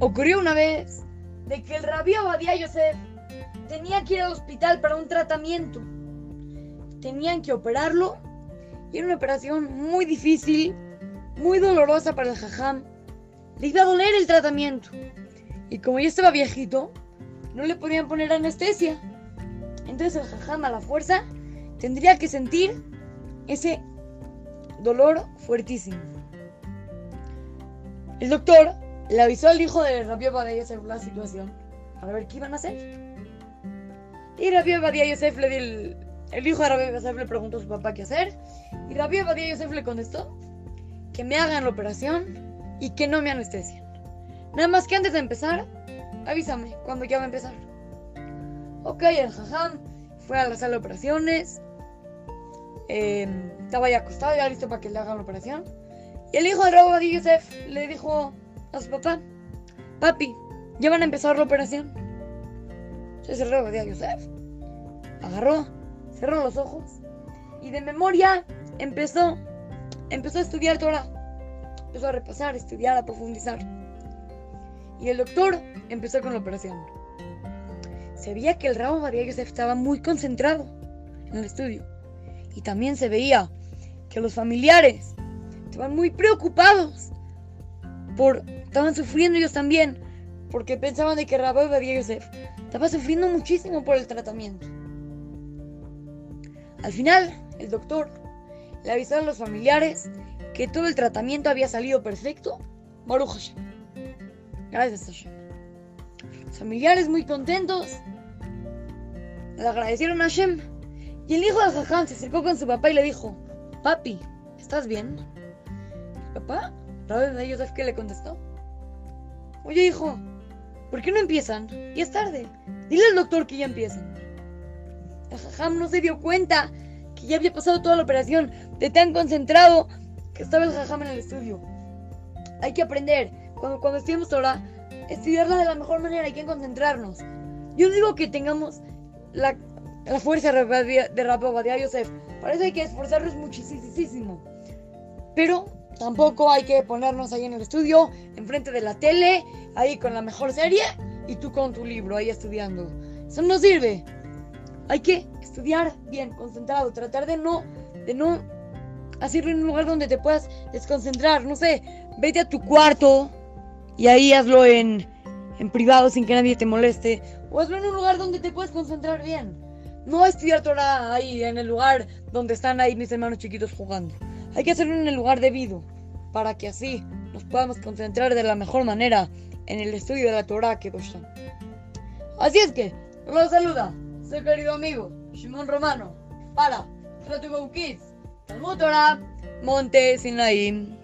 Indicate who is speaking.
Speaker 1: ocurrió una vez de que el rabí Abadía Yosef tenía que ir al hospital para un tratamiento. Tenían que operarlo y era una operación muy difícil, muy dolorosa para el jajam. Le iba a doler el tratamiento. Y como ya estaba viejito, no le podían poner anestesia. Entonces el jajam a la fuerza tendría que sentir ese dolor fuertísimo. El doctor le avisó al hijo de Rabbi Obadiah Yosef la situación para ver qué iban a hacer. Y Rabbi Obadiah Yosef le el, el hijo de Rabbi Yosef le preguntó a su papá qué hacer. Y Rabbi Obadiah Yosef le contestó que me hagan la operación y que no me anestesien. Nada más que antes de empezar, avísame cuando ya va a empezar. Ok, el jajam fue a la sala de operaciones. eh, estaba ya acostado, ya listo para que le hagan la operación. Y el hijo de Rabbi Yosef le dijo a su papá, papi, ya van a empezar la operación. Entonces el Rabbi Yosef agarró, cerró los ojos y de memoria empezó, empezó a estudiar Torah. Empezó a repasar, a estudiar, a profundizar. Y el doctor empezó con la operación. Se veía que el Rabo María Yosef estaba muy concentrado en el estudio. Y también se veía que los familiares estaban muy preocupados. Por, estaban sufriendo ellos también. Porque pensaban de que Rabo María Yosef estaba sufriendo muchísimo por el tratamiento. Al final, el doctor le avisó a los familiares que todo el tratamiento había salido perfecto. Baruch Hashem. Gracias Hashem. Los familiares muy contentos. Le agradecieron a Hashem. Y el hijo de Jajam se acercó con su papá y le dijo, Papi, ¿estás bien? ¿Papá? Rabbi Yosef que le contestó. Oye hijo, ¿por qué no empiezan? Ya es tarde. Dile al doctor que ya empiecen. El Jajam no se dio cuenta que ya había pasado toda la operación de tan concentrado que estaba el Jajam en el estudio. Hay que aprender, cuando, cuando estudiamos Torah, estudiarla de la mejor manera, hay que concentrarnos. Yo digo que tengamos la, la fuerza de Rabbi Yosef, para eso hay que esforzarnos muchísimo. Pero tampoco hay que ponernos ahí en el estudio, enfrente de la tele, ahí con la mejor serie, y tú con tu libro ahí estudiando. Eso no sirve. Hay que estudiar bien, concentrado, tratar de no, de no hacerlo en un lugar donde te puedas desconcentrar. No sé, vete a tu cuarto y ahí hazlo en, en privado sin que nadie te moleste. O hazlo en un lugar donde te puedas concentrar bien. No estudiar Torah ahí en el lugar donde están ahí mis hermanos chiquitos jugando. Hay que hacerlo en el lugar debido para que así nos podamos concentrar de la mejor manera en el estudio de la Torah que Así es que, los saluda su querido amigo Shimon Romano para Kids, Talmud Torah, Monte Sinaí.